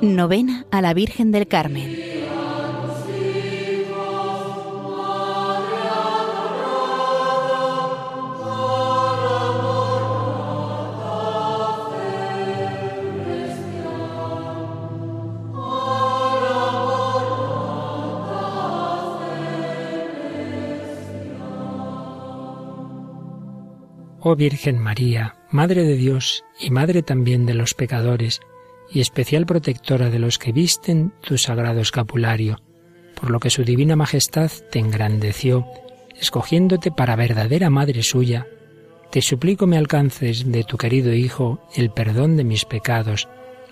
Novena a la Virgen del Carmen. Oh Virgen María, Madre de Dios y Madre también de los pecadores, y especial protectora de los que visten tu sagrado escapulario, por lo que su divina majestad te engrandeció, escogiéndote para verdadera madre suya, te suplico me alcances de tu querido Hijo el perdón de mis pecados,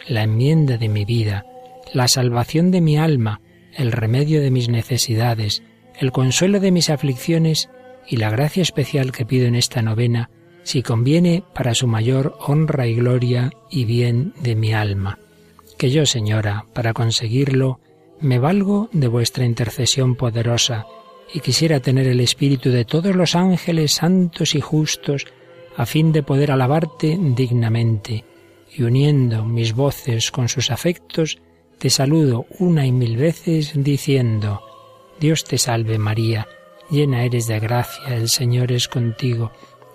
la enmienda de mi vida, la salvación de mi alma, el remedio de mis necesidades, el consuelo de mis aflicciones y la gracia especial que pido en esta novena si conviene para su mayor honra y gloria y bien de mi alma. Que yo, Señora, para conseguirlo, me valgo de vuestra intercesión poderosa, y quisiera tener el espíritu de todos los ángeles santos y justos, a fin de poder alabarte dignamente, y uniendo mis voces con sus afectos, te saludo una y mil veces diciendo, Dios te salve María, llena eres de gracia, el Señor es contigo,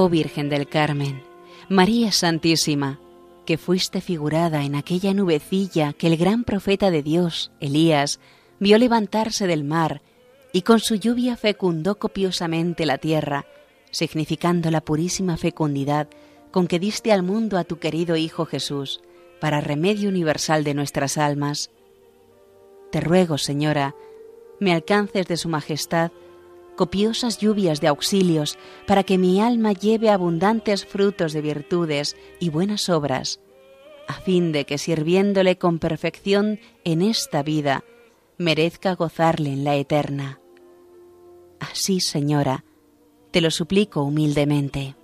Oh Virgen del Carmen, María Santísima, que fuiste figurada en aquella nubecilla que el gran profeta de Dios, Elías, vio levantarse del mar y con su lluvia fecundó copiosamente la tierra, significando la purísima fecundidad con que diste al mundo a tu querido Hijo Jesús, para remedio universal de nuestras almas. Te ruego, Señora, me alcances de Su Majestad copiosas lluvias de auxilios, para que mi alma lleve abundantes frutos de virtudes y buenas obras, a fin de que sirviéndole con perfección en esta vida, merezca gozarle en la eterna. Así, Señora, te lo suplico humildemente.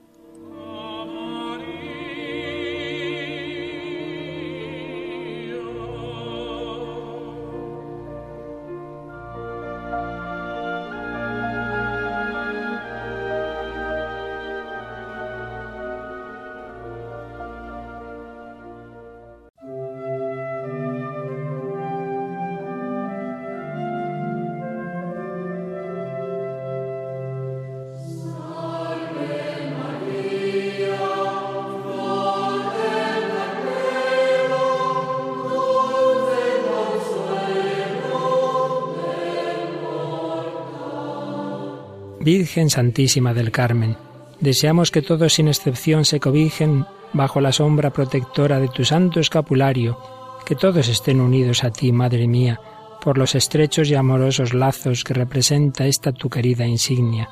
Virgen Santísima del Carmen, deseamos que todos sin excepción se cobijen bajo la sombra protectora de tu santo escapulario, que todos estén unidos a ti, Madre mía, por los estrechos y amorosos lazos que representa esta tu querida insignia.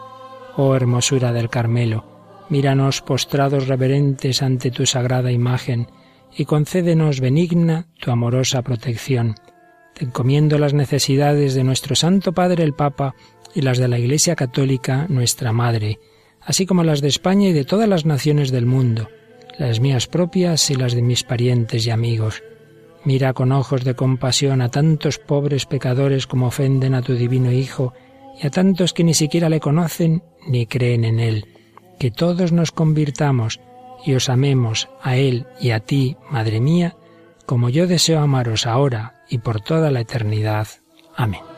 Oh hermosura del Carmelo, míranos postrados reverentes ante tu sagrada imagen, y concédenos benigna tu amorosa protección. te encomiendo las necesidades de nuestro Santo Padre el Papa y las de la Iglesia Católica, nuestra Madre, así como las de España y de todas las naciones del mundo, las mías propias y las de mis parientes y amigos. Mira con ojos de compasión a tantos pobres pecadores como ofenden a tu divino Hijo y a tantos que ni siquiera le conocen ni creen en Él. Que todos nos convirtamos y os amemos a Él y a ti, Madre mía, como yo deseo amaros ahora y por toda la eternidad. Amén.